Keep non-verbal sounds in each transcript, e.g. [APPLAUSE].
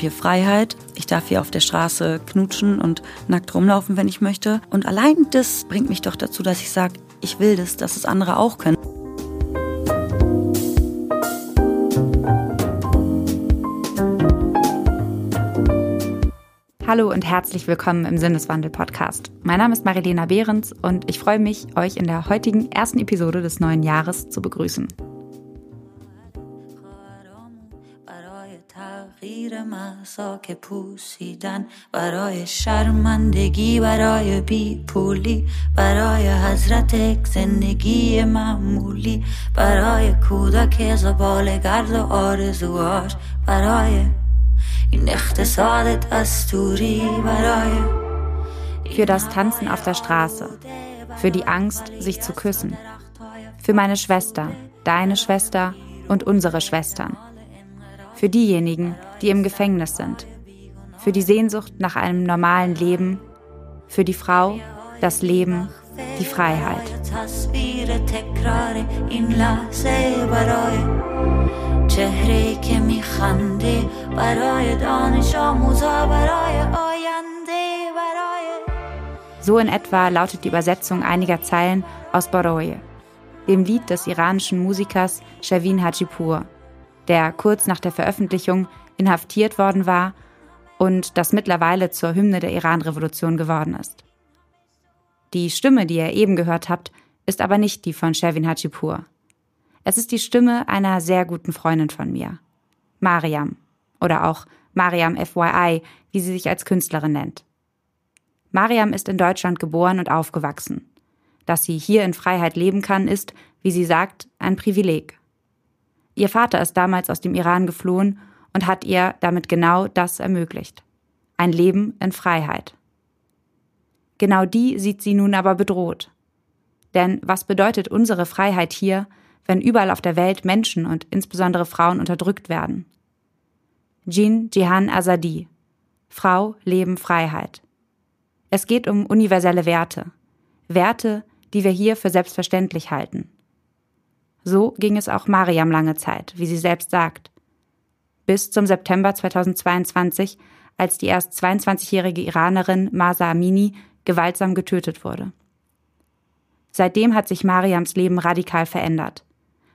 hier Freiheit. Ich darf hier auf der Straße knutschen und nackt rumlaufen, wenn ich möchte. Und allein das bringt mich doch dazu, dass ich sage, ich will das, dass es andere auch können. Hallo und herzlich willkommen im Sinneswandel-Podcast. Mein Name ist Marilena Behrens und ich freue mich, euch in der heutigen ersten Episode des neuen Jahres zu begrüßen. تغییر محضا که پوسیدن برای شرمندگی برای بی پولی برای حضرت زندگی معمولی برای کودک زبال گرد و آرزوهاش برای این اقتصاد دستوری برای für das Tanzen auf der Straße, für die Angst, sich zu küssen, für meine Schwester, deine Schwester und unsere Schwestern für diejenigen, die im Gefängnis sind, für die Sehnsucht nach einem normalen Leben, für die Frau, das Leben, die Freiheit. So in etwa lautet die Übersetzung einiger Zeilen aus Baroye, dem Lied des iranischen Musikers Shavin Hajipur der kurz nach der Veröffentlichung inhaftiert worden war und das mittlerweile zur Hymne der Iran-Revolution geworden ist. Die Stimme, die ihr eben gehört habt, ist aber nicht die von Sherwin Hajipur. Es ist die Stimme einer sehr guten Freundin von mir, Mariam, oder auch Mariam FYI, wie sie sich als Künstlerin nennt. Mariam ist in Deutschland geboren und aufgewachsen. Dass sie hier in Freiheit leben kann, ist, wie sie sagt, ein Privileg. Ihr Vater ist damals aus dem Iran geflohen und hat ihr damit genau das ermöglicht. Ein Leben in Freiheit. Genau die sieht sie nun aber bedroht. Denn was bedeutet unsere Freiheit hier, wenn überall auf der Welt Menschen und insbesondere Frauen unterdrückt werden? Jin Jihan Azadi. Frau, Leben, Freiheit. Es geht um universelle Werte. Werte, die wir hier für selbstverständlich halten. So ging es auch Mariam lange Zeit, wie sie selbst sagt. Bis zum September 2022, als die erst 22-jährige Iranerin Masa Amini gewaltsam getötet wurde. Seitdem hat sich Mariams Leben radikal verändert.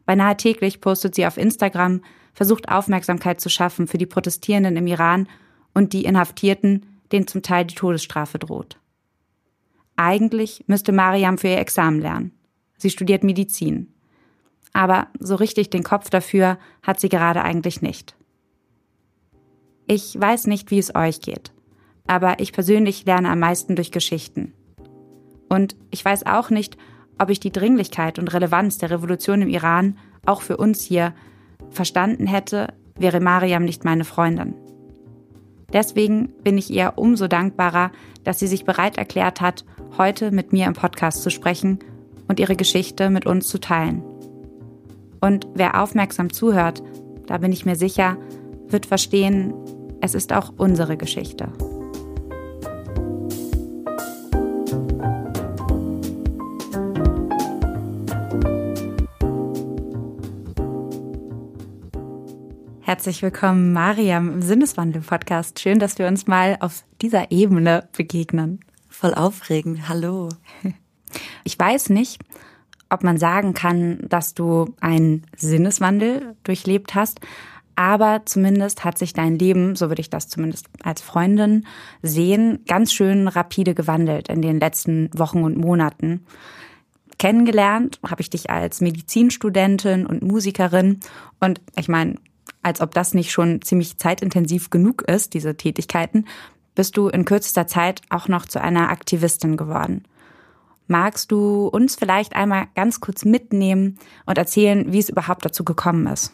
Beinahe täglich postet sie auf Instagram, versucht Aufmerksamkeit zu schaffen für die Protestierenden im Iran und die Inhaftierten, denen zum Teil die Todesstrafe droht. Eigentlich müsste Mariam für ihr Examen lernen. Sie studiert Medizin aber so richtig den Kopf dafür hat sie gerade eigentlich nicht. Ich weiß nicht, wie es euch geht, aber ich persönlich lerne am meisten durch Geschichten. Und ich weiß auch nicht, ob ich die Dringlichkeit und Relevanz der Revolution im Iran auch für uns hier verstanden hätte, wäre Mariam nicht meine Freundin. Deswegen bin ich ihr umso dankbarer, dass sie sich bereit erklärt hat, heute mit mir im Podcast zu sprechen und ihre Geschichte mit uns zu teilen. Und wer aufmerksam zuhört, da bin ich mir sicher, wird verstehen, es ist auch unsere Geschichte. Herzlich willkommen, Mariam, im Sinneswandel-Podcast. Schön, dass wir uns mal auf dieser Ebene begegnen. Voll aufregend. Hallo. Ich weiß nicht, ob man sagen kann, dass du einen Sinneswandel durchlebt hast. Aber zumindest hat sich dein Leben, so würde ich das zumindest als Freundin sehen, ganz schön rapide gewandelt in den letzten Wochen und Monaten. Kennengelernt habe ich dich als Medizinstudentin und Musikerin. Und ich meine, als ob das nicht schon ziemlich zeitintensiv genug ist, diese Tätigkeiten, bist du in kürzester Zeit auch noch zu einer Aktivistin geworden. Magst du uns vielleicht einmal ganz kurz mitnehmen und erzählen, wie es überhaupt dazu gekommen ist?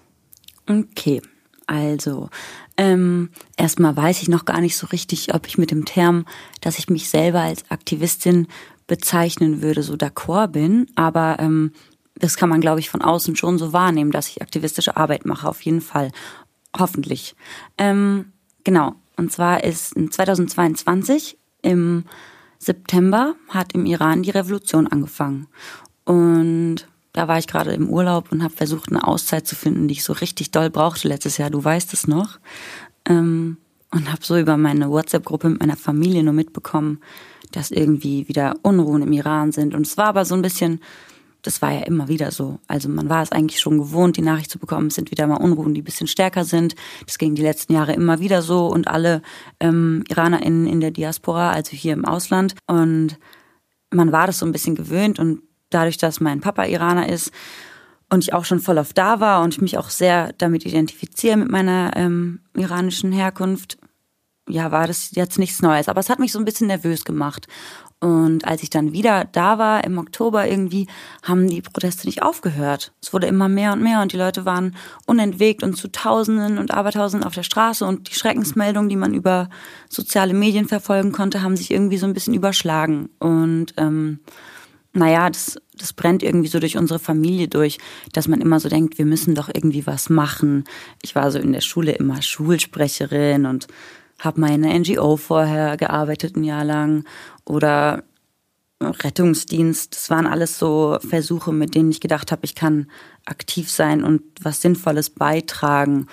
Okay, also ähm, erstmal weiß ich noch gar nicht so richtig, ob ich mit dem Term, dass ich mich selber als Aktivistin bezeichnen würde, so d'accord bin. Aber ähm, das kann man, glaube ich, von außen schon so wahrnehmen, dass ich aktivistische Arbeit mache, auf jeden Fall. Hoffentlich. Ähm, genau. Und zwar ist 2022 im September hat im Iran die Revolution angefangen. Und da war ich gerade im Urlaub und habe versucht, eine Auszeit zu finden, die ich so richtig doll brauchte letztes Jahr. Du weißt es noch. Ähm, und habe so über meine WhatsApp-Gruppe mit meiner Familie nur mitbekommen, dass irgendwie wieder Unruhen im Iran sind. Und es war aber so ein bisschen, das war ja immer wieder so. Also man war es eigentlich schon gewohnt, die Nachricht zu bekommen, es sind wieder mal Unruhen, die ein bisschen stärker sind. Das ging die letzten Jahre immer wieder so und alle ähm, IranerInnen in der Diaspora, also hier im Ausland. Und man war das so ein bisschen gewöhnt und dadurch, dass mein Papa Iraner ist und ich auch schon voll auf da war und ich mich auch sehr damit identifiziere mit meiner ähm, iranischen Herkunft, ja, war das jetzt nichts Neues. Aber es hat mich so ein bisschen nervös gemacht. Und als ich dann wieder da war im Oktober irgendwie, haben die Proteste nicht aufgehört. Es wurde immer mehr und mehr und die Leute waren unentwegt und zu Tausenden und Abertausenden auf der Straße und die Schreckensmeldungen, die man über soziale Medien verfolgen konnte, haben sich irgendwie so ein bisschen überschlagen. Und ähm, naja, das, das brennt irgendwie so durch unsere Familie durch, dass man immer so denkt, wir müssen doch irgendwie was machen. Ich war so in der Schule immer Schulsprecherin und habe meine NGO vorher gearbeitet ein Jahr lang oder Rettungsdienst. Das waren alles so Versuche, mit denen ich gedacht habe, ich kann aktiv sein und was Sinnvolles beitragen,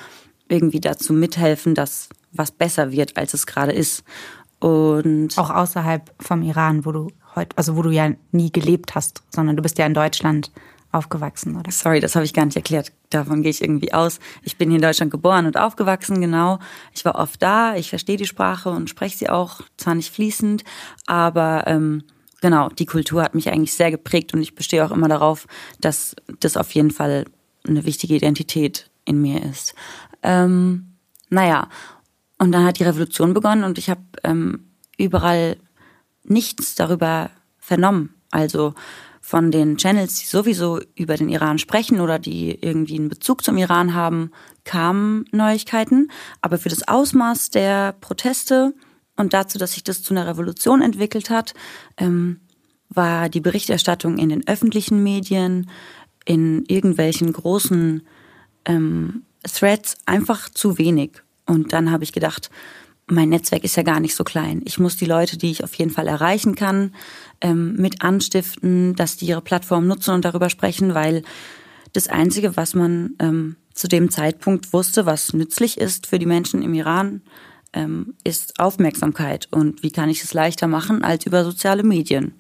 irgendwie dazu mithelfen, dass was besser wird, als es gerade ist. Und auch außerhalb vom Iran, wo du heute, also wo du ja nie gelebt hast, sondern du bist ja in Deutschland aufgewachsen, oder? Sorry, das habe ich gar nicht erklärt. Davon gehe ich irgendwie aus. Ich bin hier in Deutschland geboren und aufgewachsen, genau. Ich war oft da, ich verstehe die Sprache und spreche sie auch, zwar nicht fließend, aber ähm, genau, die Kultur hat mich eigentlich sehr geprägt und ich bestehe auch immer darauf, dass das auf jeden Fall eine wichtige Identität in mir ist. Ähm, naja, und dann hat die Revolution begonnen und ich habe ähm, überall nichts darüber vernommen. Also von den Channels, die sowieso über den Iran sprechen oder die irgendwie einen Bezug zum Iran haben, kamen Neuigkeiten. Aber für das Ausmaß der Proteste und dazu, dass sich das zu einer Revolution entwickelt hat, ähm, war die Berichterstattung in den öffentlichen Medien, in irgendwelchen großen ähm, Threads einfach zu wenig. Und dann habe ich gedacht, mein Netzwerk ist ja gar nicht so klein. Ich muss die Leute, die ich auf jeden Fall erreichen kann, ähm, mit anstiften, dass die ihre Plattform nutzen und darüber sprechen, weil das Einzige, was man ähm, zu dem Zeitpunkt wusste, was nützlich ist für die Menschen im Iran, ähm, ist Aufmerksamkeit. Und wie kann ich es leichter machen als über soziale Medien?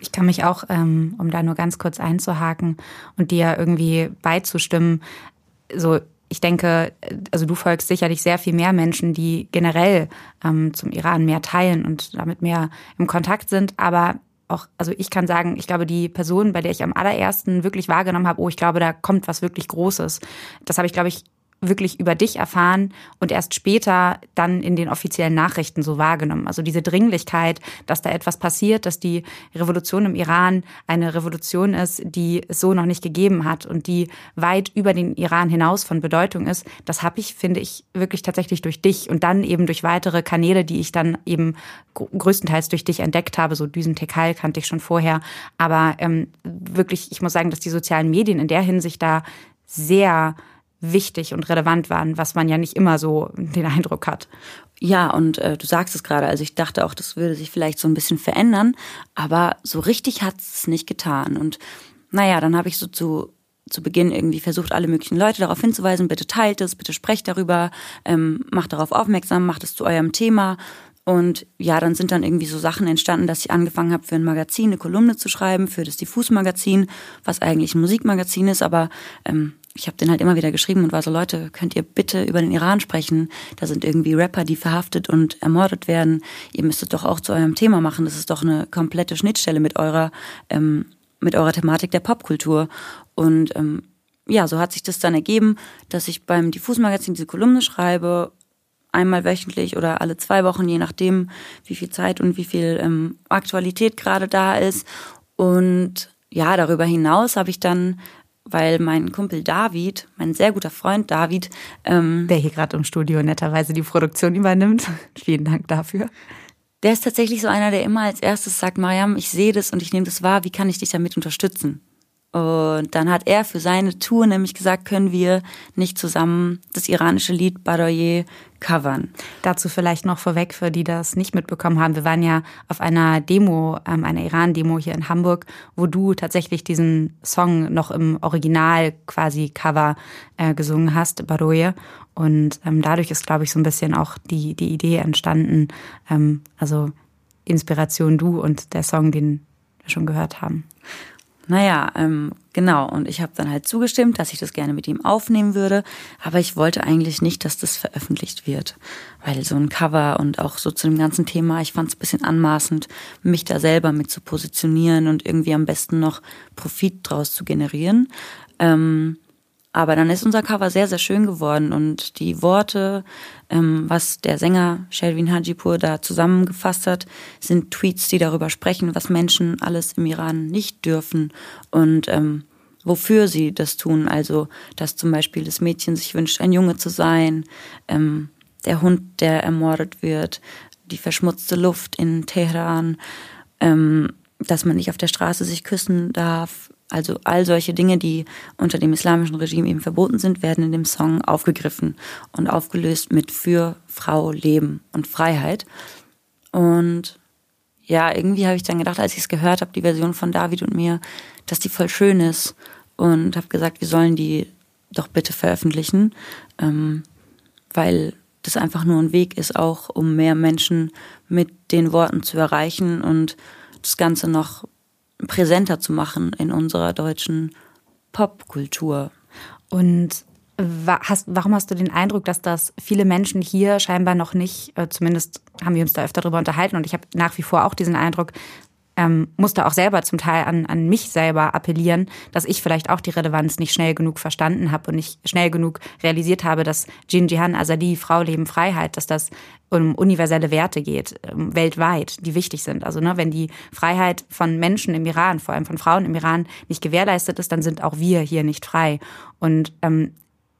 Ich kann mich auch, ähm, um da nur ganz kurz einzuhaken und dir irgendwie beizustimmen, so ich denke, also du folgst sicherlich sehr viel mehr Menschen, die generell ähm, zum Iran mehr teilen und damit mehr im Kontakt sind. Aber auch, also ich kann sagen, ich glaube, die Person, bei der ich am allerersten wirklich wahrgenommen habe, oh, ich glaube, da kommt was wirklich Großes. Das habe ich, glaube ich, wirklich über dich erfahren und erst später dann in den offiziellen Nachrichten so wahrgenommen. Also diese Dringlichkeit, dass da etwas passiert, dass die Revolution im Iran eine Revolution ist, die es so noch nicht gegeben hat und die weit über den Iran hinaus von Bedeutung ist, das habe ich, finde ich, wirklich tatsächlich durch dich und dann eben durch weitere Kanäle, die ich dann eben größtenteils durch dich entdeckt habe. So Düsen Tekal kannte ich schon vorher. Aber ähm, wirklich, ich muss sagen, dass die sozialen Medien in der Hinsicht da sehr wichtig und relevant waren, was man ja nicht immer so den Eindruck hat. Ja, und äh, du sagst es gerade, also ich dachte auch, das würde sich vielleicht so ein bisschen verändern, aber so richtig hat es nicht getan. Und naja, dann habe ich so zu, zu Beginn irgendwie versucht, alle möglichen Leute darauf hinzuweisen, bitte teilt es, bitte sprecht darüber, ähm, macht darauf aufmerksam, macht es zu eurem Thema. Und ja, dann sind dann irgendwie so Sachen entstanden, dass ich angefangen habe, für ein Magazin eine Kolumne zu schreiben, für das Diffus-Magazin, was eigentlich ein Musikmagazin ist, aber ähm, ich habe den halt immer wieder geschrieben und war so, Leute, könnt ihr bitte über den Iran sprechen? Da sind irgendwie Rapper, die verhaftet und ermordet werden. Ihr müsstet doch auch zu eurem Thema machen. Das ist doch eine komplette Schnittstelle mit eurer, ähm, mit eurer Thematik der Popkultur. Und ähm, ja, so hat sich das dann ergeben, dass ich beim Diffus-Magazin diese Kolumne schreibe, einmal wöchentlich oder alle zwei Wochen, je nachdem, wie viel Zeit und wie viel ähm, Aktualität gerade da ist. Und ja, darüber hinaus habe ich dann weil mein Kumpel David, mein sehr guter Freund David, ähm, der hier gerade im Studio netterweise die Produktion übernimmt, [LAUGHS] vielen Dank dafür. Der ist tatsächlich so einer, der immer als erstes sagt, Mariam, ich sehe das und ich nehme das wahr, wie kann ich dich damit unterstützen? Und dann hat er für seine Tour nämlich gesagt, können wir nicht zusammen das iranische Lied Badoye covern. Dazu vielleicht noch vorweg, für die das nicht mitbekommen haben. Wir waren ja auf einer Demo, ähm, einer Iran-Demo hier in Hamburg, wo du tatsächlich diesen Song noch im Original quasi Cover äh, gesungen hast, Badoye. Und ähm, dadurch ist, glaube ich, so ein bisschen auch die, die Idee entstanden. Ähm, also Inspiration du und der Song, den wir schon gehört haben. Naja, ähm, genau. Und ich habe dann halt zugestimmt, dass ich das gerne mit ihm aufnehmen würde. Aber ich wollte eigentlich nicht, dass das veröffentlicht wird. Weil so ein Cover und auch so zu dem ganzen Thema, ich fand es ein bisschen anmaßend, mich da selber mit zu positionieren und irgendwie am besten noch Profit draus zu generieren. Ähm, aber dann ist unser Cover sehr, sehr schön geworden und die Worte, ähm, was der Sänger Shelvin Hajipur da zusammengefasst hat, sind Tweets, die darüber sprechen, was Menschen alles im Iran nicht dürfen und ähm, wofür sie das tun. Also, dass zum Beispiel das Mädchen sich wünscht, ein Junge zu sein, ähm, der Hund, der ermordet wird, die verschmutzte Luft in Teheran, ähm, dass man nicht auf der Straße sich küssen darf, also all solche Dinge, die unter dem islamischen Regime eben verboten sind, werden in dem Song aufgegriffen und aufgelöst mit für Frau, Leben und Freiheit. Und ja, irgendwie habe ich dann gedacht, als ich es gehört habe, die Version von David und mir, dass die voll schön ist und habe gesagt, wir sollen die doch bitte veröffentlichen, ähm, weil das einfach nur ein Weg ist, auch um mehr Menschen mit den Worten zu erreichen und das Ganze noch präsenter zu machen in unserer deutschen Popkultur. Und hast, warum hast du den Eindruck, dass das viele Menschen hier scheinbar noch nicht, äh, zumindest haben wir uns da öfter darüber unterhalten und ich habe nach wie vor auch diesen Eindruck, ähm, musste auch selber zum Teil an, an mich selber appellieren, dass ich vielleicht auch die Relevanz nicht schnell genug verstanden habe und nicht schnell genug realisiert habe, dass Jin Jihan Azadi, Frau, Leben, Freiheit, dass das um universelle Werte geht, um, weltweit, die wichtig sind. Also ne, wenn die Freiheit von Menschen im Iran, vor allem von Frauen im Iran, nicht gewährleistet ist, dann sind auch wir hier nicht frei. Und ähm,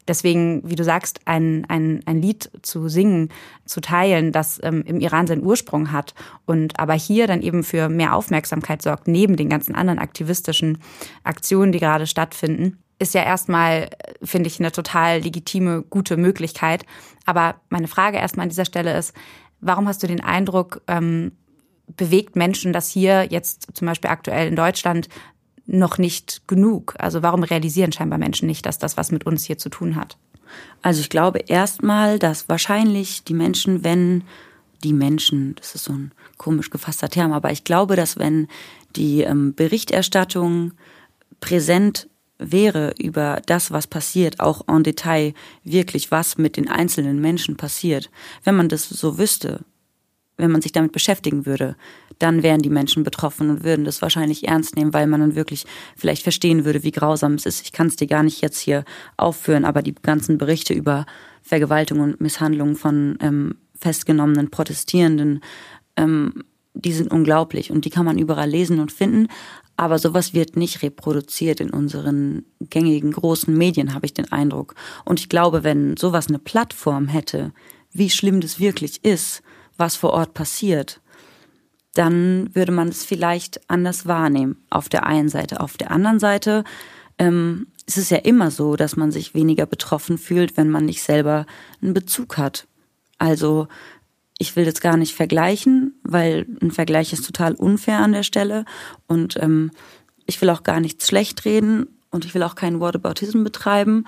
Deswegen, wie du sagst, ein, ein, ein Lied zu singen, zu teilen, das ähm, im Iran seinen Ursprung hat und aber hier dann eben für mehr Aufmerksamkeit sorgt, neben den ganzen anderen aktivistischen Aktionen, die gerade stattfinden, ist ja erstmal, finde ich, eine total legitime, gute Möglichkeit. Aber meine Frage erstmal an dieser Stelle ist, warum hast du den Eindruck, ähm, bewegt Menschen das hier jetzt zum Beispiel aktuell in Deutschland noch nicht genug? Also warum realisieren scheinbar Menschen nicht, dass das was mit uns hier zu tun hat? Also ich glaube erstmal, dass wahrscheinlich die Menschen, wenn die Menschen, das ist so ein komisch gefasster Term, aber ich glaube, dass wenn die ähm, Berichterstattung präsent wäre über das, was passiert, auch en Detail wirklich, was mit den einzelnen Menschen passiert, wenn man das so wüsste, wenn man sich damit beschäftigen würde, dann wären die Menschen betroffen und würden das wahrscheinlich ernst nehmen, weil man dann wirklich vielleicht verstehen würde, wie grausam es ist. Ich kann es dir gar nicht jetzt hier aufführen, aber die ganzen Berichte über Vergewaltigung und Misshandlungen von ähm, festgenommenen Protestierenden, ähm, die sind unglaublich und die kann man überall lesen und finden. Aber sowas wird nicht reproduziert in unseren gängigen großen Medien, habe ich den Eindruck. Und ich glaube, wenn sowas eine Plattform hätte, wie schlimm das wirklich ist, was vor Ort passiert, dann würde man es vielleicht anders wahrnehmen. Auf der einen Seite. Auf der anderen Seite ähm, ist es ja immer so, dass man sich weniger betroffen fühlt, wenn man nicht selber einen Bezug hat. Also ich will das gar nicht vergleichen, weil ein Vergleich ist total unfair an der Stelle. Und ähm, ich will auch gar nichts schlecht reden und ich will auch keinen Whataboutism betreiben.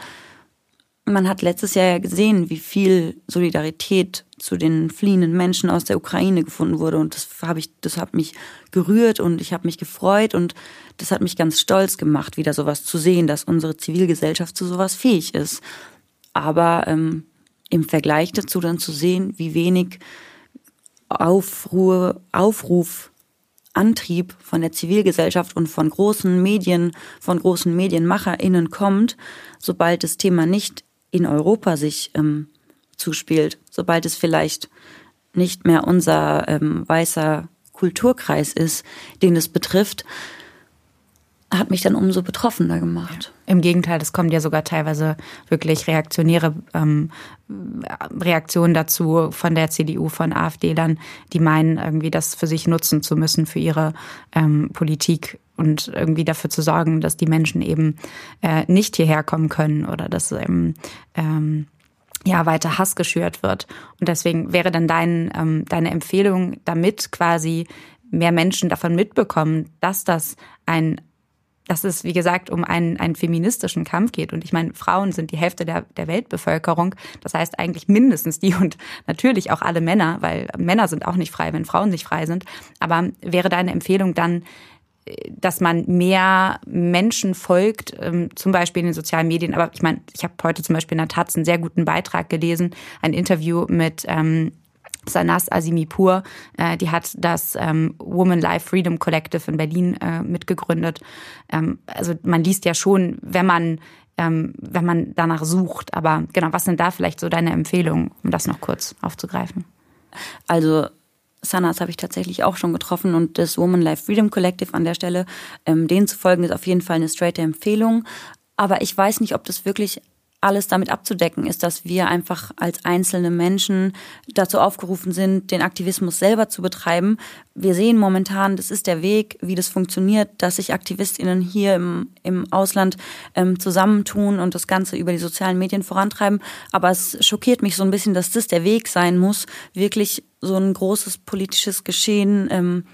Man hat letztes Jahr ja gesehen, wie viel Solidarität zu den fliehenden Menschen aus der Ukraine gefunden wurde und das habe ich, das hat mich gerührt und ich habe mich gefreut und das hat mich ganz stolz gemacht, wieder sowas zu sehen, dass unsere Zivilgesellschaft zu sowas fähig ist. Aber ähm, im Vergleich dazu dann zu sehen, wie wenig Aufruhr, Aufruf, Antrieb von der Zivilgesellschaft und von großen Medien, von großen MedienmacherInnen kommt, sobald das Thema nicht in Europa sich ähm, zuspielt, sobald es vielleicht nicht mehr unser ähm, weißer Kulturkreis ist, den es betrifft, hat mich dann umso betroffener gemacht. Ja. Im Gegenteil, es kommt ja sogar teilweise wirklich reaktionäre ähm, Reaktionen dazu von der CDU, von AfD-Lern, die meinen, irgendwie das für sich nutzen zu müssen für ihre ähm, Politik und irgendwie dafür zu sorgen, dass die Menschen eben äh, nicht hierher kommen können oder dass ähm, ähm, ja weiter Hass geschürt wird. Und deswegen wäre dann dein, ähm, deine Empfehlung, damit quasi mehr Menschen davon mitbekommen, dass das ein dass es, wie gesagt, um einen, einen feministischen Kampf geht. Und ich meine, Frauen sind die Hälfte der, der Weltbevölkerung. Das heißt eigentlich mindestens die und natürlich auch alle Männer, weil Männer sind auch nicht frei, wenn Frauen nicht frei sind. Aber wäre deine Empfehlung dann, dass man mehr Menschen folgt, ähm, zum Beispiel in den sozialen Medien. Aber ich meine, ich habe heute zum Beispiel in der Taz einen sehr guten Beitrag gelesen, ein Interview mit ähm, Sanas Asimipur, äh, die hat das ähm, Woman Life Freedom Collective in Berlin äh, mitgegründet. Ähm, also man liest ja schon, wenn man ähm, wenn man danach sucht. Aber genau, was sind da vielleicht so deine Empfehlungen, um das noch kurz aufzugreifen? Also Sanas habe ich tatsächlich auch schon getroffen und das Woman Life Freedom Collective an der Stelle, ähm, denen zu folgen, ist auf jeden Fall eine straighte Empfehlung. Aber ich weiß nicht, ob das wirklich alles damit abzudecken ist, dass wir einfach als einzelne Menschen dazu aufgerufen sind, den Aktivismus selber zu betreiben. Wir sehen momentan, das ist der Weg, wie das funktioniert, dass sich AktivistInnen hier im, im Ausland ähm, zusammentun und das Ganze über die sozialen Medien vorantreiben. Aber es schockiert mich so ein bisschen, dass das der Weg sein muss, wirklich so ein großes politisches Geschehen ähm,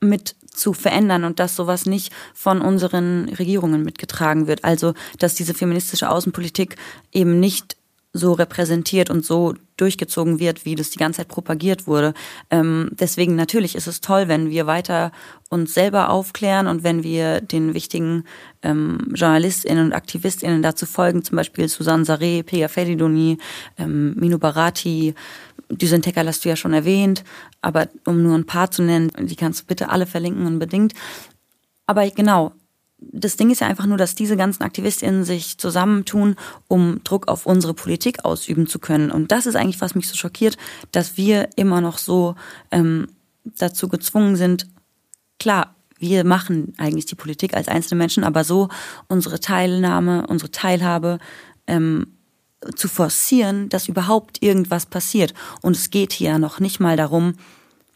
mit zu verändern und dass sowas nicht von unseren Regierungen mitgetragen wird. Also, dass diese feministische Außenpolitik eben nicht so repräsentiert und so durchgezogen wird, wie das die ganze Zeit propagiert wurde. Ähm, deswegen natürlich ist es toll, wenn wir weiter uns selber aufklären und wenn wir den wichtigen ähm, JournalistInnen und AktivistInnen dazu folgen, zum Beispiel Susanne Saré, Pia Feridoni, ähm, Minu Barati, Düsen Tecker hast du ja schon erwähnt, aber um nur ein paar zu nennen, die kannst du bitte alle verlinken unbedingt. Aber genau, das Ding ist ja einfach nur, dass diese ganzen AktivistInnen sich zusammentun, um Druck auf unsere Politik ausüben zu können. Und das ist eigentlich, was mich so schockiert, dass wir immer noch so ähm, dazu gezwungen sind, klar, wir machen eigentlich die Politik als einzelne Menschen, aber so unsere Teilnahme, unsere Teilhabe ähm, zu forcieren, dass überhaupt irgendwas passiert. Und es geht hier noch nicht mal darum,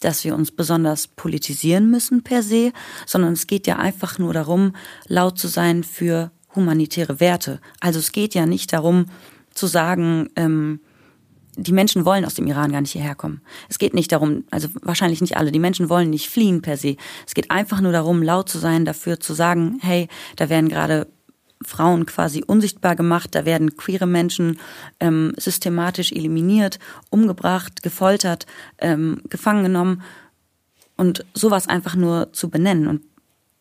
dass wir uns besonders politisieren müssen per se, sondern es geht ja einfach nur darum, laut zu sein für humanitäre Werte. Also es geht ja nicht darum zu sagen, ähm, die Menschen wollen aus dem Iran gar nicht hierher kommen. Es geht nicht darum, also wahrscheinlich nicht alle, die Menschen wollen nicht fliehen per se. Es geht einfach nur darum, laut zu sein, dafür zu sagen, hey, da werden gerade Frauen quasi unsichtbar gemacht. Da werden queere Menschen ähm, systematisch eliminiert, umgebracht, gefoltert, ähm, gefangen genommen und sowas einfach nur zu benennen. Und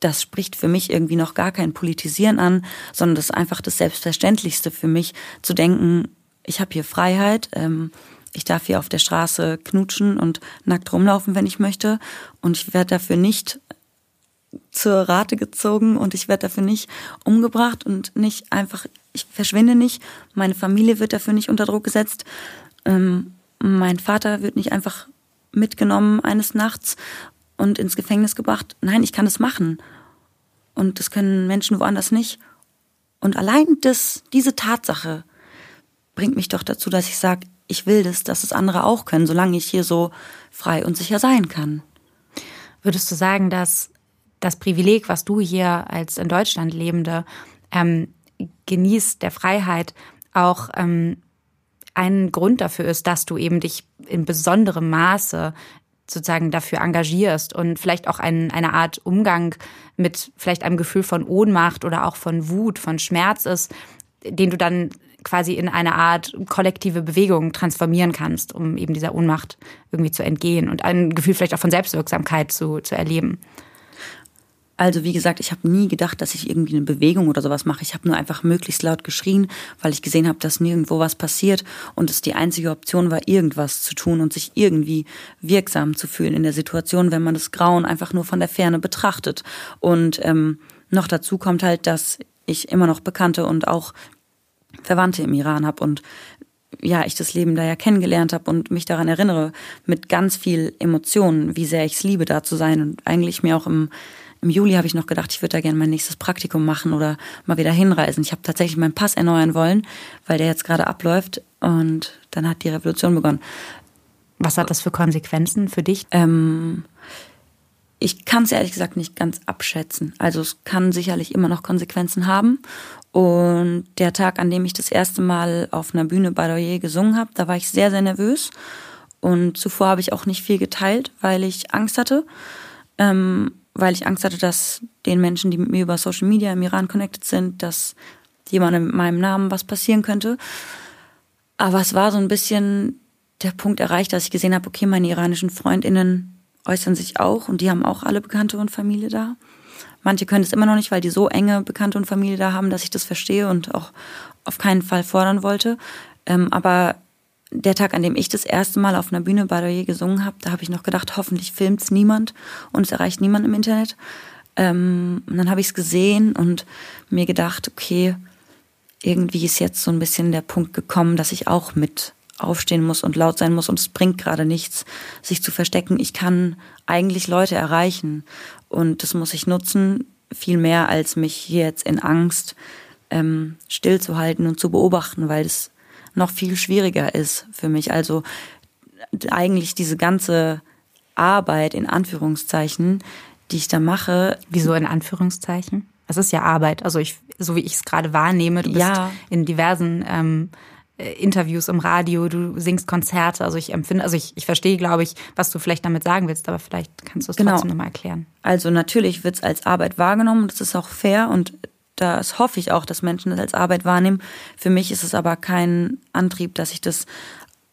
das spricht für mich irgendwie noch gar kein Politisieren an, sondern das ist einfach das Selbstverständlichste für mich, zu denken, ich habe hier Freiheit, ähm, ich darf hier auf der Straße knutschen und nackt rumlaufen, wenn ich möchte. Und ich werde dafür nicht zur Rate gezogen und ich werde dafür nicht umgebracht und nicht einfach, ich verschwinde nicht, meine Familie wird dafür nicht unter Druck gesetzt, ähm, mein Vater wird nicht einfach mitgenommen eines Nachts und ins Gefängnis gebracht. Nein, ich kann das machen. Und das können Menschen woanders nicht. Und allein das, diese Tatsache bringt mich doch dazu, dass ich sage, ich will das, dass es andere auch können, solange ich hier so frei und sicher sein kann. Würdest du sagen, dass das Privileg, was du hier als in Deutschland Lebende ähm, genießt, der Freiheit, auch ähm, ein Grund dafür ist, dass du eben dich in besonderem Maße sozusagen dafür engagierst und vielleicht auch ein, eine Art Umgang mit vielleicht einem Gefühl von Ohnmacht oder auch von Wut, von Schmerz ist, den du dann quasi in eine Art kollektive Bewegung transformieren kannst, um eben dieser Ohnmacht irgendwie zu entgehen und ein Gefühl vielleicht auch von Selbstwirksamkeit zu, zu erleben. Also wie gesagt, ich habe nie gedacht, dass ich irgendwie eine Bewegung oder sowas mache. Ich habe nur einfach möglichst laut geschrien, weil ich gesehen habe, dass nirgendwo was passiert und es die einzige Option war, irgendwas zu tun und sich irgendwie wirksam zu fühlen in der Situation, wenn man das Grauen einfach nur von der Ferne betrachtet. Und ähm, noch dazu kommt halt, dass ich immer noch Bekannte und auch Verwandte im Iran habe und ja, ich das Leben da ja kennengelernt habe und mich daran erinnere, mit ganz viel Emotionen, wie sehr ich es liebe, da zu sein und eigentlich mir auch im im Juli habe ich noch gedacht, ich würde da gerne mein nächstes Praktikum machen oder mal wieder hinreisen. Ich habe tatsächlich meinen Pass erneuern wollen, weil der jetzt gerade abläuft und dann hat die Revolution begonnen. Was hat das für Konsequenzen für dich? Ähm, ich kann es ehrlich gesagt nicht ganz abschätzen. Also es kann sicherlich immer noch Konsequenzen haben. Und der Tag, an dem ich das erste Mal auf einer Bühne Badoyer gesungen habe, da war ich sehr, sehr nervös. Und zuvor habe ich auch nicht viel geteilt, weil ich Angst hatte. Ähm, weil ich Angst hatte, dass den Menschen, die mit mir über Social Media im Iran connected sind, dass jemandem mit meinem Namen was passieren könnte. Aber es war so ein bisschen der Punkt erreicht, dass ich gesehen habe, okay, meine iranischen Freundinnen äußern sich auch und die haben auch alle Bekannte und Familie da. Manche können es immer noch nicht, weil die so enge Bekannte und Familie da haben, dass ich das verstehe und auch auf keinen Fall fordern wollte. Ähm, aber der Tag, an dem ich das erste Mal auf einer Bühne Badoyer gesungen habe, da habe ich noch gedacht, hoffentlich filmt es niemand und es erreicht niemand im Internet. Ähm, und dann habe ich es gesehen und mir gedacht, okay, irgendwie ist jetzt so ein bisschen der Punkt gekommen, dass ich auch mit aufstehen muss und laut sein muss und es bringt gerade nichts, sich zu verstecken. Ich kann eigentlich Leute erreichen und das muss ich nutzen, viel mehr als mich hier jetzt in Angst ähm, stillzuhalten und zu beobachten, weil es noch viel schwieriger ist für mich. Also eigentlich diese ganze Arbeit in Anführungszeichen, die ich da mache. Wieso in Anführungszeichen? Es ist ja Arbeit. Also ich, so wie ich es gerade wahrnehme, du bist ja. in diversen ähm, äh, Interviews im Radio, du singst Konzerte. Also ich empfinde, also ich, ich verstehe, glaube ich, was du vielleicht damit sagen willst, aber vielleicht kannst du es genau. trotzdem nochmal erklären. Also natürlich wird es als Arbeit wahrgenommen, das ist auch fair und das hoffe ich auch, dass Menschen das als Arbeit wahrnehmen. Für mich ist es aber kein Antrieb, dass ich das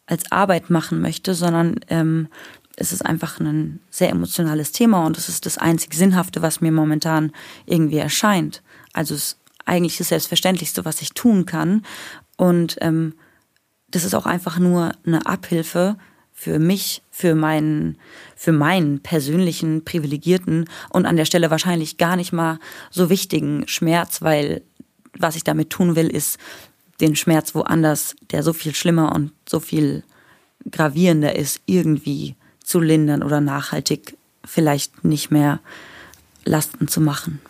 als Arbeit machen möchte, sondern ähm, es ist einfach ein sehr emotionales Thema und es ist das einzig Sinnhafte, was mir momentan irgendwie erscheint. Also es ist eigentlich das Selbstverständlichste, was ich tun kann. Und ähm, das ist auch einfach nur eine Abhilfe für mich, für meinen, für meinen persönlichen, privilegierten und an der Stelle wahrscheinlich gar nicht mal so wichtigen Schmerz, weil was ich damit tun will, ist den Schmerz woanders, der so viel schlimmer und so viel gravierender ist, irgendwie zu lindern oder nachhaltig vielleicht nicht mehr Lasten zu machen.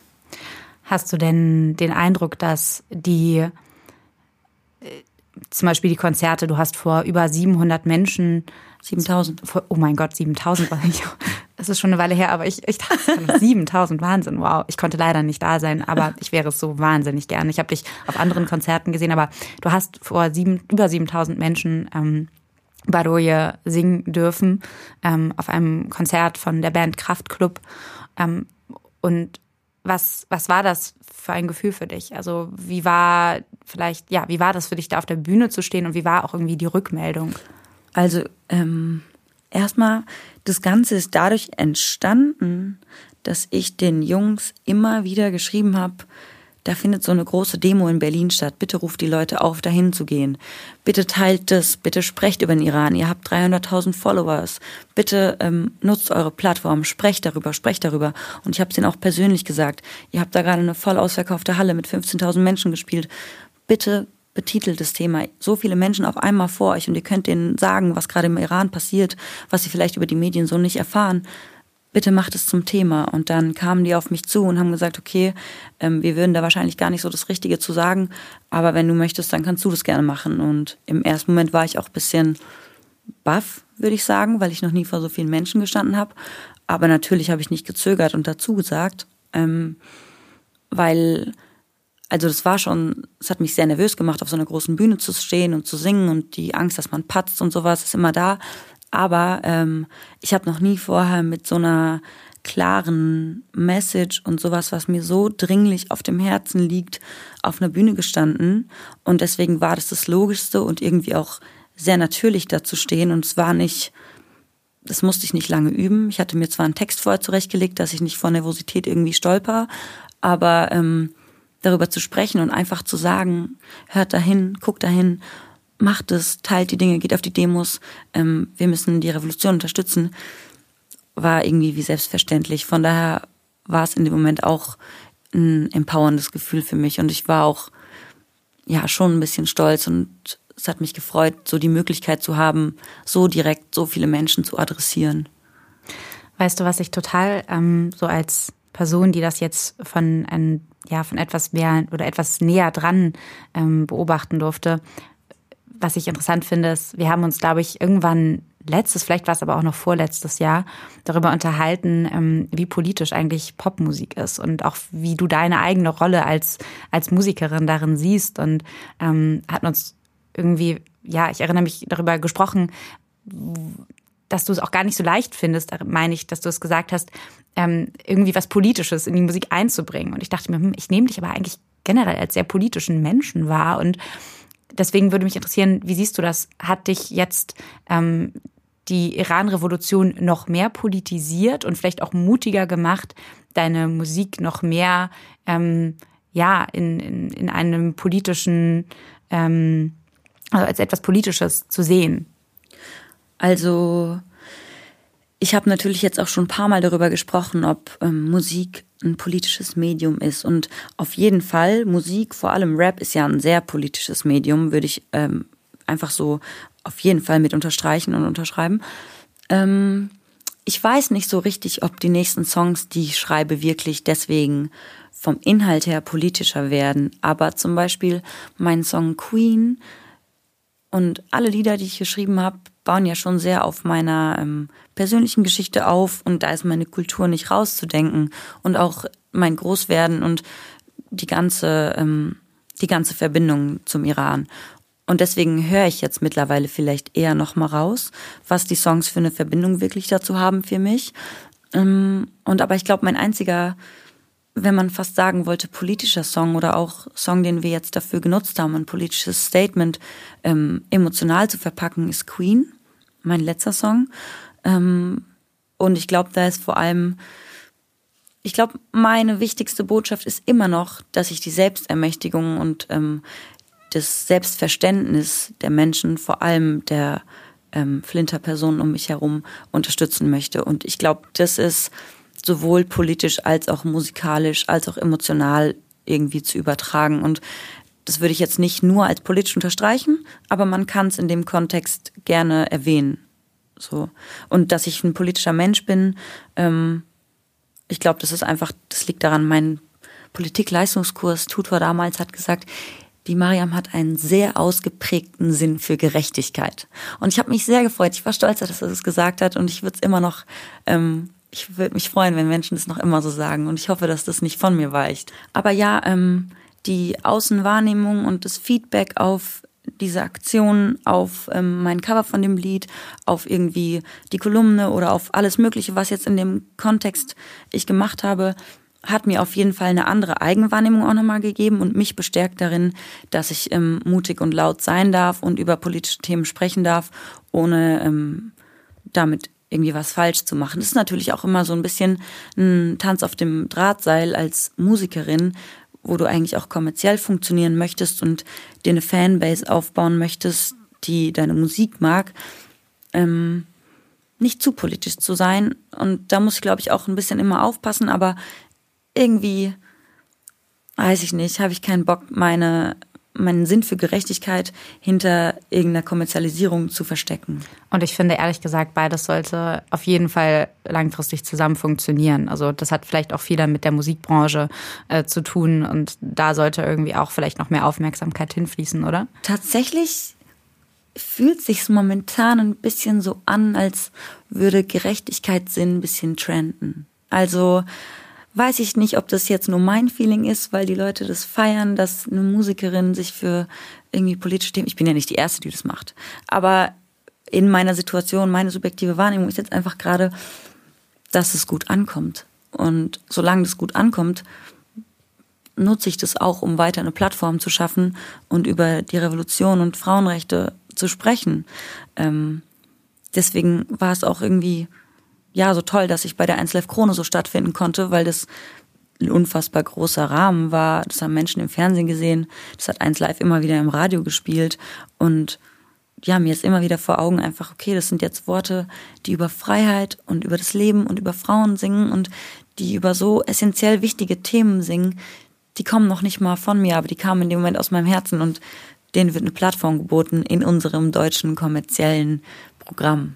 Hast du denn den Eindruck, dass die zum Beispiel die Konzerte, du hast vor über 700 Menschen. 7000. Oh mein Gott, 7000 war ich. Das ist schon eine Weile her, aber ich, ich dachte 7000, [LAUGHS] Wahnsinn, wow. Ich konnte leider nicht da sein, aber ich wäre es so wahnsinnig gerne. Ich habe dich auf anderen Konzerten gesehen, aber du hast vor sieben, über 7000 Menschen ähm, Baroye singen dürfen ähm, auf einem Konzert von der Band Kraftklub. Ähm, und was, was war das für ein Gefühl für dich? Also wie war vielleicht, ja, wie war das für dich, da auf der Bühne zu stehen und wie war auch irgendwie die Rückmeldung? Also ähm, erstmal, das Ganze ist dadurch entstanden, dass ich den Jungs immer wieder geschrieben habe, da findet so eine große Demo in Berlin statt. Bitte ruft die Leute auf, dahin zu gehen. Bitte teilt das. Bitte sprecht über den Iran. Ihr habt 300.000 Followers. Bitte ähm, nutzt eure Plattform. Sprecht darüber, sprecht darüber. Und ich habe es ihnen auch persönlich gesagt. Ihr habt da gerade eine voll ausverkaufte Halle mit 15.000 Menschen gespielt. Bitte betitelt das Thema. So viele Menschen auf einmal vor euch und ihr könnt denen sagen, was gerade im Iran passiert, was sie vielleicht über die Medien so nicht erfahren bitte macht es zum Thema. Und dann kamen die auf mich zu und haben gesagt, okay, ähm, wir würden da wahrscheinlich gar nicht so das Richtige zu sagen, aber wenn du möchtest, dann kannst du das gerne machen. Und im ersten Moment war ich auch ein bisschen baff, würde ich sagen, weil ich noch nie vor so vielen Menschen gestanden habe. Aber natürlich habe ich nicht gezögert und dazu gesagt, ähm, weil, also das war schon, es hat mich sehr nervös gemacht, auf so einer großen Bühne zu stehen und zu singen und die Angst, dass man patzt und sowas ist immer da. Aber ähm, ich habe noch nie vorher mit so einer klaren Message und sowas, was mir so dringlich auf dem Herzen liegt, auf einer Bühne gestanden. Und deswegen war das das Logischste und irgendwie auch sehr natürlich dazu stehen. Und es war nicht, das musste ich nicht lange üben. Ich hatte mir zwar einen Text vorher zurechtgelegt, dass ich nicht vor Nervosität irgendwie stolper, aber ähm, darüber zu sprechen und einfach zu sagen, hört dahin, guckt dahin macht es, teilt die Dinge, geht auf die Demos, ähm, wir müssen die Revolution unterstützen, war irgendwie wie selbstverständlich. Von daher war es in dem Moment auch ein empowerndes Gefühl für mich und ich war auch ja schon ein bisschen stolz und es hat mich gefreut, so die Möglichkeit zu haben, so direkt so viele Menschen zu adressieren. Weißt du, was ich total ähm, so als Person, die das jetzt von ein, ja von etwas mehr oder etwas näher dran ähm, beobachten durfte, was ich interessant finde, ist, wir haben uns, glaube ich, irgendwann letztes, vielleicht war es aber auch noch vorletztes Jahr, darüber unterhalten, ähm, wie politisch eigentlich Popmusik ist und auch wie du deine eigene Rolle als, als Musikerin darin siehst. Und ähm, hatten uns irgendwie, ja, ich erinnere mich darüber gesprochen, dass du es auch gar nicht so leicht findest, meine ich, dass du es gesagt hast, ähm, irgendwie was Politisches in die Musik einzubringen. Und ich dachte mir, hm, ich nehme dich aber eigentlich generell als sehr politischen Menschen wahr. Und deswegen würde mich interessieren, wie siehst du das? Hat dich jetzt ähm, die Iran-Revolution noch mehr politisiert und vielleicht auch mutiger gemacht, deine Musik noch mehr ähm, ja in, in, in einem politischen ähm, also als etwas Politisches zu sehen? Also ich habe natürlich jetzt auch schon ein paar Mal darüber gesprochen, ob ähm, Musik ein politisches Medium ist. Und auf jeden Fall, Musik, vor allem Rap, ist ja ein sehr politisches Medium, würde ich ähm, einfach so auf jeden Fall mit unterstreichen und unterschreiben. Ähm, ich weiß nicht so richtig, ob die nächsten Songs, die ich schreibe, wirklich deswegen vom Inhalt her politischer werden. Aber zum Beispiel mein Song Queen und alle Lieder, die ich geschrieben habe, bauen ja schon sehr auf meiner ähm, persönlichen Geschichte auf und da ist meine Kultur nicht rauszudenken und auch mein Großwerden und die ganze ähm, die ganze Verbindung zum Iran. Und deswegen höre ich jetzt mittlerweile vielleicht eher noch mal raus, was die Songs für eine Verbindung wirklich dazu haben für mich. Ähm, und aber ich glaube, mein einziger wenn man fast sagen wollte, politischer Song oder auch Song, den wir jetzt dafür genutzt haben, ein politisches Statement ähm, emotional zu verpacken, ist Queen, mein letzter Song. Ähm, und ich glaube, da ist vor allem, ich glaube, meine wichtigste Botschaft ist immer noch, dass ich die Selbstermächtigung und ähm, das Selbstverständnis der Menschen, vor allem der ähm, Flinter-Personen um mich herum, unterstützen möchte. Und ich glaube, das ist sowohl politisch als auch musikalisch als auch emotional irgendwie zu übertragen. Und das würde ich jetzt nicht nur als politisch unterstreichen, aber man kann es in dem Kontext gerne erwähnen. So. Und dass ich ein politischer Mensch bin, ähm, ich glaube, das ist einfach, das liegt daran, mein Politikleistungskurs Tutor damals hat gesagt, die Mariam hat einen sehr ausgeprägten Sinn für Gerechtigkeit. Und ich habe mich sehr gefreut. Ich war stolz, dass er das gesagt hat und ich würde es immer noch ähm, ich würde mich freuen, wenn Menschen das noch immer so sagen und ich hoffe, dass das nicht von mir weicht. Aber ja, ähm, die Außenwahrnehmung und das Feedback auf diese Aktion, auf ähm, mein Cover von dem Lied, auf irgendwie die Kolumne oder auf alles Mögliche, was jetzt in dem Kontext ich gemacht habe, hat mir auf jeden Fall eine andere Eigenwahrnehmung auch nochmal gegeben und mich bestärkt darin, dass ich ähm, mutig und laut sein darf und über politische Themen sprechen darf, ohne ähm, damit irgendwie was falsch zu machen. Das ist natürlich auch immer so ein bisschen ein Tanz auf dem Drahtseil als Musikerin, wo du eigentlich auch kommerziell funktionieren möchtest und dir eine Fanbase aufbauen möchtest, die deine Musik mag, ähm, nicht zu politisch zu sein. Und da muss ich, glaube ich, auch ein bisschen immer aufpassen, aber irgendwie, weiß ich nicht, habe ich keinen Bock, meine meinen Sinn für Gerechtigkeit hinter irgendeiner Kommerzialisierung zu verstecken. Und ich finde ehrlich gesagt, beides sollte auf jeden Fall langfristig zusammen funktionieren. Also das hat vielleicht auch viel mit der Musikbranche äh, zu tun und da sollte irgendwie auch vielleicht noch mehr Aufmerksamkeit hinfließen, oder? Tatsächlich fühlt sich momentan ein bisschen so an, als würde Gerechtigkeitssinn ein bisschen trenden. Also weiß ich nicht, ob das jetzt nur mein Feeling ist, weil die Leute das feiern, dass eine Musikerin sich für irgendwie politische Themen, ich bin ja nicht die Erste, die das macht, aber in meiner Situation, meine subjektive Wahrnehmung ist jetzt einfach gerade, dass es gut ankommt. Und solange das gut ankommt, nutze ich das auch, um weiter eine Plattform zu schaffen und über die Revolution und Frauenrechte zu sprechen. Ähm, deswegen war es auch irgendwie ja so toll, dass ich bei der 1 Live Krone so stattfinden konnte, weil das ein unfassbar großer Rahmen war. Das haben Menschen im Fernsehen gesehen. Das hat 1 Live immer wieder im Radio gespielt. Und ja, mir ist immer wieder vor Augen einfach, okay, das sind jetzt Worte, die über Freiheit und über das Leben und über Frauen singen und die über so essentiell wichtige Themen singen. Die kommen noch nicht mal von mir, aber die kamen in dem Moment aus meinem Herzen und denen wird eine Plattform geboten in unserem deutschen kommerziellen Programm.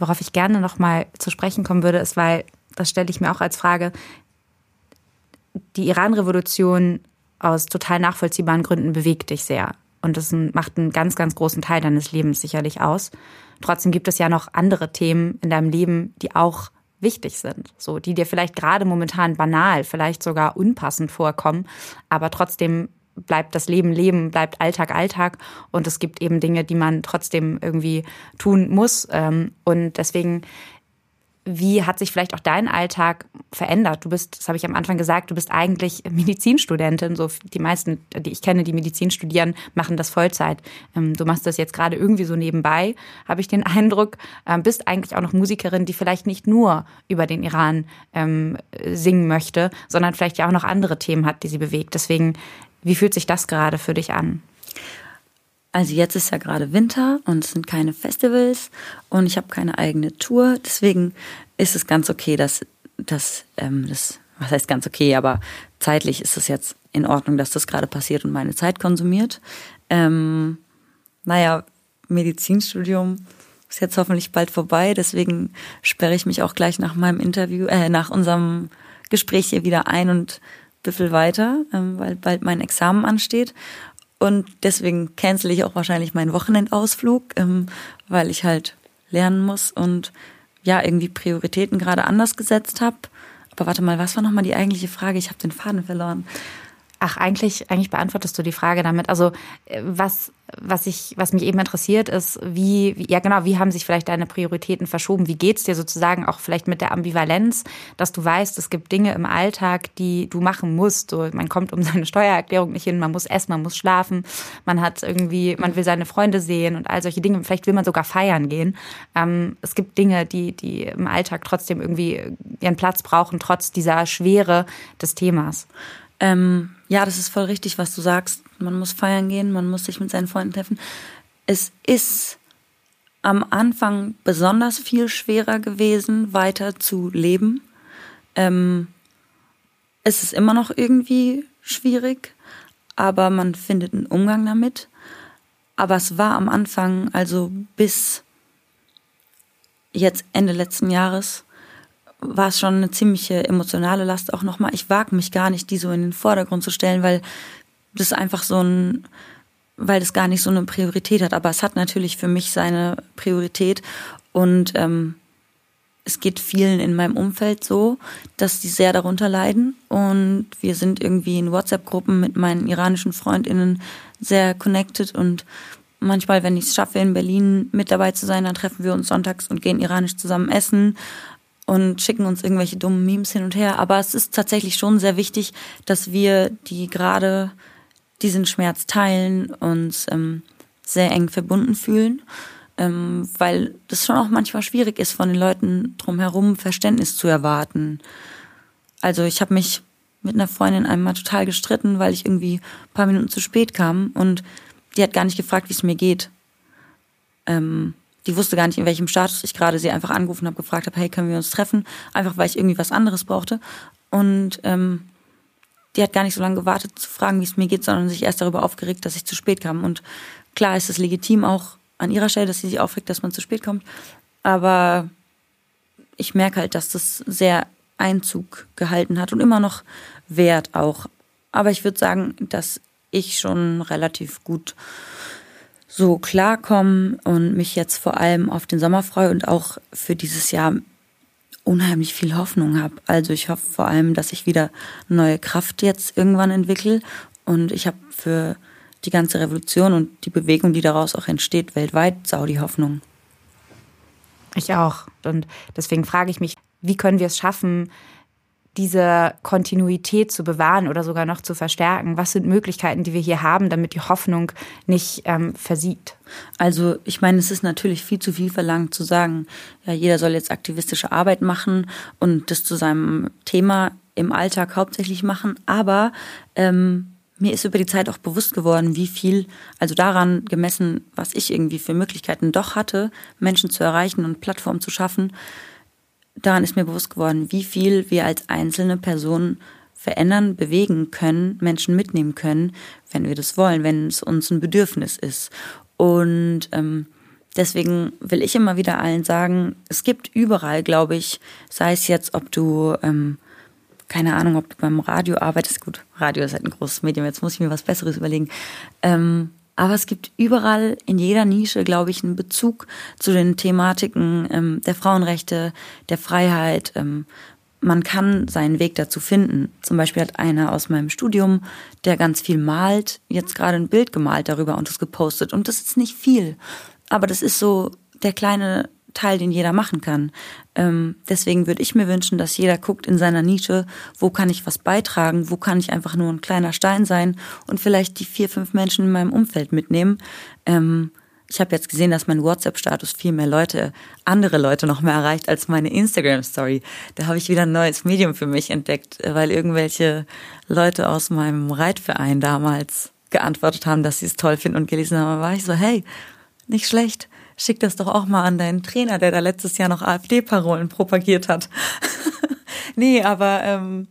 Worauf ich gerne nochmal zu sprechen kommen würde, ist, weil, das stelle ich mir auch als Frage, die Iran-Revolution aus total nachvollziehbaren Gründen bewegt dich sehr. und das macht einen ganz, ganz großen Teil deines Lebens sicherlich aus. Trotzdem gibt es ja noch andere Themen in deinem Leben, die auch wichtig sind, so die dir vielleicht gerade momentan banal, vielleicht sogar unpassend vorkommen, aber trotzdem bleibt das Leben Leben, bleibt Alltag Alltag und es gibt eben Dinge, die man trotzdem irgendwie tun muss ähm, und deswegen wie hat sich vielleicht auch dein Alltag verändert? Du bist, das habe ich am Anfang gesagt, du bist eigentlich Medizinstudentin. So die meisten, die ich kenne, die Medizin studieren, machen das Vollzeit. Ähm, du machst das jetzt gerade irgendwie so nebenbei, habe ich den [LAUGHS] Eindruck. Ähm, bist eigentlich auch noch Musikerin, die vielleicht nicht nur über den Iran singen möchte, sondern vielleicht ja auch noch andere Themen hat, die sie bewegt. Deswegen, wie fühlt sich das gerade für dich an? Also jetzt ist ja gerade Winter und es sind keine Festivals und ich habe keine eigene Tour. Deswegen ist es ganz okay, dass, dass ähm, das, was heißt ganz okay, aber zeitlich ist es jetzt in Ordnung, dass das gerade passiert und meine Zeit konsumiert. Ähm, naja, Medizinstudium ist jetzt hoffentlich bald vorbei, deswegen sperre ich mich auch gleich nach meinem Interview, äh, nach unserem Gespräch hier wieder ein und büffel weiter, ähm, weil bald mein Examen ansteht. Und deswegen cancel ich auch wahrscheinlich meinen Wochenendausflug, ähm, weil ich halt lernen muss und ja, irgendwie Prioritäten gerade anders gesetzt habe. Aber warte mal, was war nochmal die eigentliche Frage? Ich habe den Faden verloren. Ach, eigentlich, eigentlich beantwortest du die Frage damit. Also äh, was, was ich, was mich eben interessiert, ist, wie, wie, ja genau, wie haben sich vielleicht deine Prioritäten verschoben? Wie geht's dir sozusagen auch vielleicht mit der Ambivalenz, dass du weißt, es gibt Dinge im Alltag, die du machen musst. So, man kommt um seine Steuererklärung nicht hin, man muss essen, man muss schlafen, man hat irgendwie, man will seine Freunde sehen und all solche Dinge. Vielleicht will man sogar feiern gehen. Ähm, es gibt Dinge, die, die im Alltag trotzdem irgendwie ihren Platz brauchen, trotz dieser Schwere des Themas. Ähm, ja, das ist voll richtig, was du sagst. Man muss feiern gehen, man muss sich mit seinen Freunden treffen. Es ist am Anfang besonders viel schwerer gewesen, weiter zu leben. Ähm, es ist immer noch irgendwie schwierig, aber man findet einen Umgang damit. Aber es war am Anfang, also bis jetzt Ende letzten Jahres, war es schon eine ziemliche emotionale Last auch nochmal. Ich wage mich gar nicht, die so in den Vordergrund zu stellen, weil das einfach so ein, weil das gar nicht so eine Priorität hat. Aber es hat natürlich für mich seine Priorität und ähm, es geht vielen in meinem Umfeld so, dass die sehr darunter leiden. Und wir sind irgendwie in WhatsApp-Gruppen mit meinen iranischen FreundInnen sehr connected und manchmal, wenn ich es schaffe, in Berlin mit dabei zu sein, dann treffen wir uns sonntags und gehen iranisch zusammen essen und schicken uns irgendwelche dummen Memes hin und her. Aber es ist tatsächlich schon sehr wichtig, dass wir, die gerade diesen Schmerz teilen, uns ähm, sehr eng verbunden fühlen, ähm, weil das schon auch manchmal schwierig ist, von den Leuten drumherum Verständnis zu erwarten. Also ich habe mich mit einer Freundin einmal total gestritten, weil ich irgendwie ein paar Minuten zu spät kam und die hat gar nicht gefragt, wie es mir geht. Ähm, die wusste gar nicht, in welchem Status ich gerade sie einfach angerufen habe, gefragt habe, hey, können wir uns treffen? Einfach weil ich irgendwie was anderes brauchte. Und ähm, die hat gar nicht so lange gewartet zu fragen, wie es mir geht, sondern sich erst darüber aufgeregt, dass ich zu spät kam. Und klar ist es legitim auch an ihrer Stelle, dass sie sich aufregt, dass man zu spät kommt. Aber ich merke halt, dass das sehr Einzug gehalten hat und immer noch Wert auch. Aber ich würde sagen, dass ich schon relativ gut so klarkommen und mich jetzt vor allem auf den Sommer freue und auch für dieses Jahr unheimlich viel Hoffnung habe. Also ich hoffe vor allem, dass ich wieder neue Kraft jetzt irgendwann entwickle und ich habe für die ganze Revolution und die Bewegung, die daraus auch entsteht, weltweit sau die Hoffnung. Ich auch. Und deswegen frage ich mich, wie können wir es schaffen, diese Kontinuität zu bewahren oder sogar noch zu verstärken? Was sind Möglichkeiten, die wir hier haben, damit die Hoffnung nicht ähm, versiegt? Also ich meine, es ist natürlich viel zu viel verlangt zu sagen, ja, jeder soll jetzt aktivistische Arbeit machen und das zu seinem Thema im Alltag hauptsächlich machen. Aber ähm, mir ist über die Zeit auch bewusst geworden, wie viel, also daran gemessen, was ich irgendwie für Möglichkeiten doch hatte, Menschen zu erreichen und Plattformen zu schaffen, daran ist mir bewusst geworden, wie viel wir als einzelne Personen verändern, bewegen können, Menschen mitnehmen können, wenn wir das wollen, wenn es uns ein Bedürfnis ist. Und ähm, deswegen will ich immer wieder allen sagen, es gibt überall, glaube ich, sei es jetzt, ob du, ähm, keine Ahnung, ob du beim Radio arbeitest, gut, Radio ist halt ein großes Medium, jetzt muss ich mir was Besseres überlegen. Ähm, Aber es gibt überall in jeder Nische, glaube ich, einen Bezug zu den Thematiken ähm, der Frauenrechte, der Freiheit. Ähm, man kann seinen Weg dazu finden. Zum Beispiel hat einer aus meinem Studium, der ganz viel malt, jetzt gerade ein Bild gemalt darüber und es gepostet. Und das ist nicht viel. Aber das ist so der kleine Teil, den jeder machen kann. Ähm, deswegen würde ich mir wünschen, dass jeder guckt in seiner Nische, wo kann ich was beitragen, wo kann ich einfach nur ein kleiner Stein sein und vielleicht die vier, fünf Menschen in meinem Umfeld mitnehmen. Ähm, ich habe jetzt gesehen, dass mein WhatsApp-Status viel mehr Leute, andere Leute noch mehr erreicht als meine Instagram-Story. Da habe ich wieder ein neues Medium für mich entdeckt, weil irgendwelche Leute aus meinem Reitverein damals geantwortet haben, dass sie es toll finden und gelesen haben. Da war ich so, hey, nicht schlecht schick das doch auch mal an deinen Trainer, der da letztes Jahr noch AfD-Parolen propagiert hat. [LAUGHS] nee, aber ähm,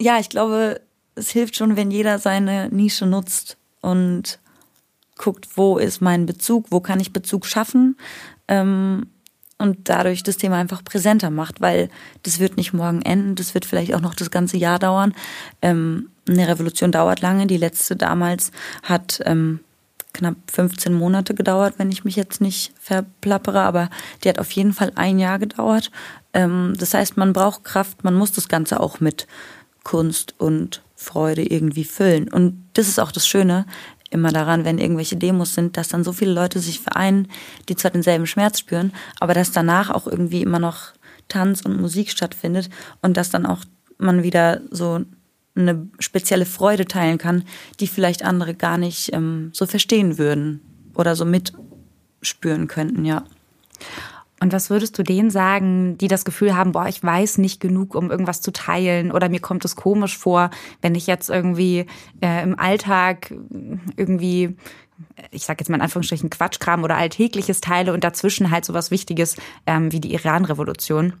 ja, ich glaube, es hilft schon, wenn jeder seine Nische nutzt und guckt, wo ist mein Bezug, wo kann ich Bezug schaffen ähm, und dadurch das Thema einfach präsenter macht, weil das wird nicht morgen enden, das wird vielleicht auch noch das ganze Jahr dauern. Ähm, eine Revolution dauert lange. Die letzte damals hat ähm, knapp 15 Monate gedauert, wenn ich mich jetzt nicht verplappere, aber die hat auf jeden Fall ein Jahr gedauert. Ähm, das heißt, man braucht Kraft, man muss das Ganze auch mit Kunst und Freude irgendwie füllen. Und das ist auch das Schöne immer daran, wenn irgendwelche Demos sind, dass dann so viele Leute sich vereinen, die zwar denselben Schmerz spüren, aber dass danach auch irgendwie immer noch Tanz und Musik stattfindet und dass dann auch man wieder so eine spezielle Freude teilen kann, die vielleicht andere gar nicht ähm, so verstehen würden oder so mitspüren könnten, ja. Und was würdest du denen sagen, die das Gefühl haben, boah, ich weiß nicht genug, um irgendwas zu teilen oder mir kommt es komisch vor, wenn ich jetzt irgendwie äh, im Alltag irgendwie ich sage jetzt mal in Anführungsstrichen Quatschkram oder Alltägliches teile und dazwischen halt sowas Wichtiges ähm, wie die Iran-Revolution.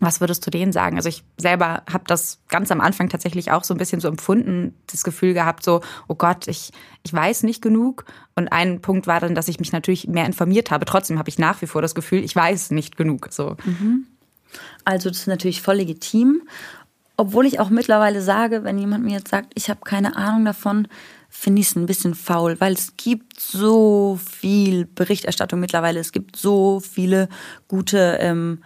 Was würdest du denen sagen? Also ich selber habe das ganz am Anfang tatsächlich auch so ein bisschen so empfunden, das Gefühl gehabt, so, oh Gott, ich, ich weiß nicht genug. Und ein Punkt war dann, dass ich mich natürlich mehr informiert habe. Trotzdem habe ich nach wie vor das Gefühl, ich weiß nicht genug. So. Mhm. Also das ist natürlich voll legitim. Obwohl ich auch mittlerweile sage, wenn jemand mir jetzt sagt, ich habe keine Ahnung davon, finde ich es ein bisschen faul, weil es gibt so viel Berichterstattung mittlerweile. Es gibt so viele gute ähm,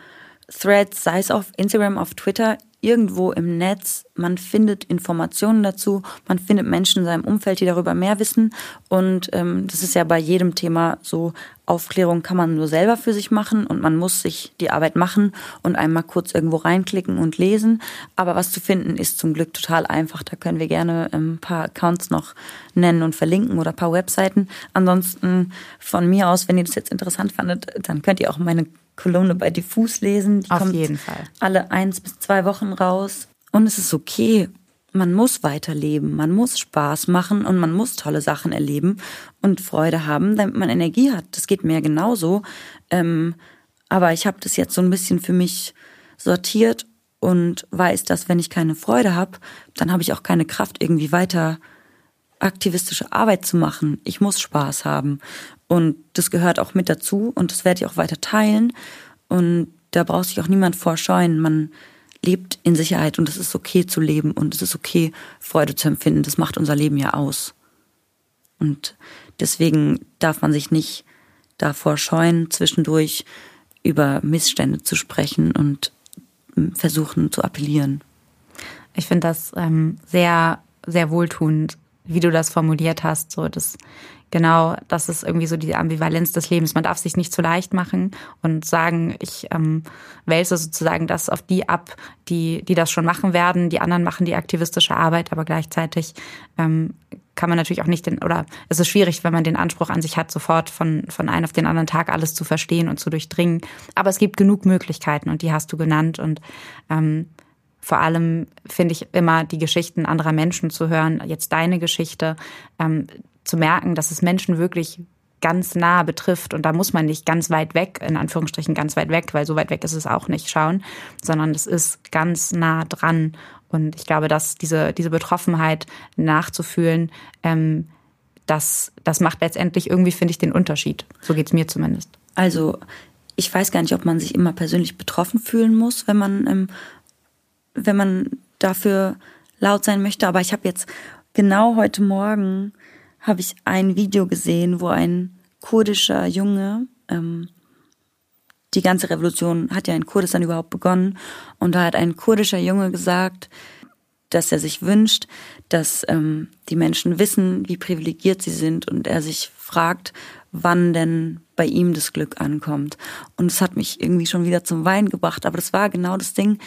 Threads, sei es auf Instagram, auf Twitter, irgendwo im Netz. Man findet Informationen dazu, man findet Menschen in seinem Umfeld, die darüber mehr wissen. Und ähm, das ist ja bei jedem Thema so, Aufklärung kann man nur selber für sich machen und man muss sich die Arbeit machen und einmal kurz irgendwo reinklicken und lesen. Aber was zu finden ist zum Glück total einfach. Da können wir gerne ein paar Accounts noch nennen und verlinken oder ein paar Webseiten. Ansonsten von mir aus, wenn ihr das jetzt interessant fandet, dann könnt ihr auch meine Kolumne bei Diffus lesen. Die Auf kommt jeden Fall. Alle eins bis zwei Wochen raus. Und es ist okay. Man muss weiterleben, man muss Spaß machen und man muss tolle Sachen erleben und Freude haben, damit man Energie hat. Das geht mir genauso. Ähm, aber ich habe das jetzt so ein bisschen für mich sortiert und weiß, dass wenn ich keine Freude habe, dann habe ich auch keine Kraft, irgendwie weiter aktivistische Arbeit zu machen. Ich muss Spaß haben. Und das gehört auch mit dazu und das werde ich auch weiter teilen. Und da braucht sich auch niemand vorscheuen. Man lebt in Sicherheit und es ist okay zu leben und es ist okay, Freude zu empfinden. Das macht unser Leben ja aus. Und deswegen darf man sich nicht davor scheuen, zwischendurch über Missstände zu sprechen und versuchen zu appellieren. Ich finde das ähm, sehr, sehr wohltuend, wie du das formuliert hast. So, das genau, das ist irgendwie so die Ambivalenz des Lebens. Man darf sich nicht zu leicht machen und sagen, ich ähm, wälze sozusagen das auf die ab, die, die das schon machen werden. Die anderen machen die aktivistische Arbeit, aber gleichzeitig ähm, kann man natürlich auch nicht den, oder es ist schwierig, wenn man den Anspruch an sich hat, sofort von, von einem auf den anderen Tag alles zu verstehen und zu durchdringen. Aber es gibt genug Möglichkeiten und die hast du genannt und ähm, vor allem finde ich immer die Geschichten anderer Menschen zu hören, jetzt deine Geschichte, ähm, zu merken, dass es Menschen wirklich ganz nah betrifft. Und da muss man nicht ganz weit weg, in Anführungsstrichen ganz weit weg, weil so weit weg ist es auch nicht, schauen, sondern es ist ganz nah dran. Und ich glaube, dass diese, diese Betroffenheit nachzufühlen, ähm, das, das macht letztendlich irgendwie, finde ich, den Unterschied. So geht es mir zumindest. Also ich weiß gar nicht, ob man sich immer persönlich betroffen fühlen muss, wenn man, ähm, wenn man dafür laut sein möchte. Aber ich habe jetzt genau heute Morgen habe ich ein Video gesehen, wo ein kurdischer Junge, ähm, die ganze Revolution hat ja in Kurdistan überhaupt begonnen, und da hat ein kurdischer Junge gesagt, dass er sich wünscht, dass ähm, die Menschen wissen, wie privilegiert sie sind und er sich fragt, wann denn bei ihm das Glück ankommt. Und es hat mich irgendwie schon wieder zum Weinen gebracht, aber das war genau das Ding.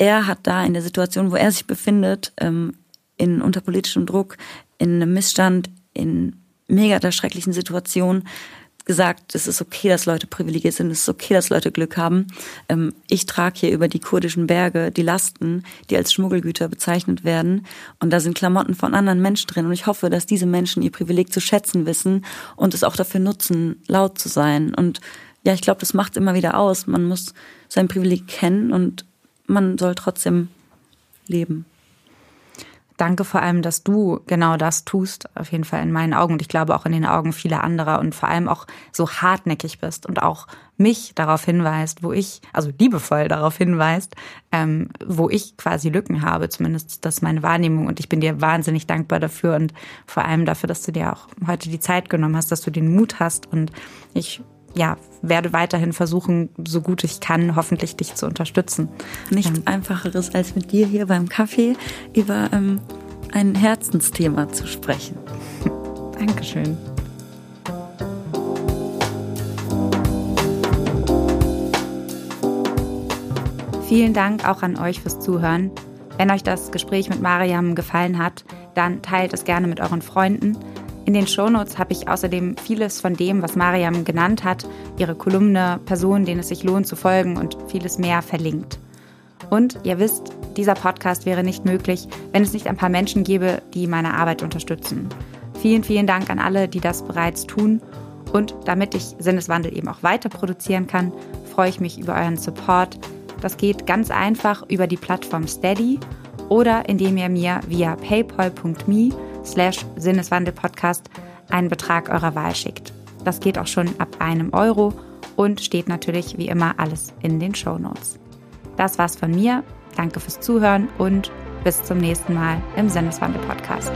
Er hat da in der Situation, wo er sich befindet, ähm, in unter politischem Druck, in einem Missstand, in mega der schrecklichen Situation, gesagt, es ist okay, dass Leute privilegiert sind, es ist okay, dass Leute Glück haben. Ähm, ich trage hier über die kurdischen Berge die Lasten, die als Schmuggelgüter bezeichnet werden. Und da sind Klamotten von anderen Menschen drin. Und ich hoffe, dass diese Menschen ihr Privileg zu schätzen wissen und es auch dafür nutzen, laut zu sein. Und ja, ich glaube, das macht immer wieder aus. Man muss sein Privileg kennen und man soll trotzdem leben. Danke vor allem, dass du genau das tust, auf jeden Fall in meinen Augen. Und ich glaube auch in den Augen vieler anderer und vor allem auch so hartnäckig bist und auch mich darauf hinweist, wo ich, also liebevoll darauf hinweist, ähm, wo ich quasi Lücken habe, zumindest das ist meine Wahrnehmung. Und ich bin dir wahnsinnig dankbar dafür und vor allem dafür, dass du dir auch heute die Zeit genommen hast, dass du den Mut hast. Und ich ja, werde weiterhin versuchen, so gut ich kann, hoffentlich dich zu unterstützen. Nichts ähm, Einfacheres als mit dir hier beim Kaffee über ähm, ein Herzensthema zu sprechen. [LAUGHS] Dankeschön. Vielen Dank auch an euch fürs Zuhören. Wenn euch das Gespräch mit Mariam gefallen hat, dann teilt es gerne mit euren Freunden. In den Shownotes habe ich außerdem vieles von dem, was Mariam genannt hat, ihre Kolumne, Personen, denen es sich lohnt zu folgen und vieles mehr verlinkt. Und ihr wisst, dieser Podcast wäre nicht möglich, wenn es nicht ein paar Menschen gäbe, die meine Arbeit unterstützen. Vielen, vielen Dank an alle, die das bereits tun. Und damit ich Sinneswandel eben auch weiter produzieren kann, freue ich mich über euren Support. Das geht ganz einfach über die Plattform Steady oder indem ihr mir via paypal.me slash Sinneswandel-Podcast einen Betrag eurer Wahl schickt. Das geht auch schon ab einem Euro und steht natürlich wie immer alles in den Show Notes. Das war's von mir. Danke fürs Zuhören und bis zum nächsten Mal im Sinneswandel-Podcast.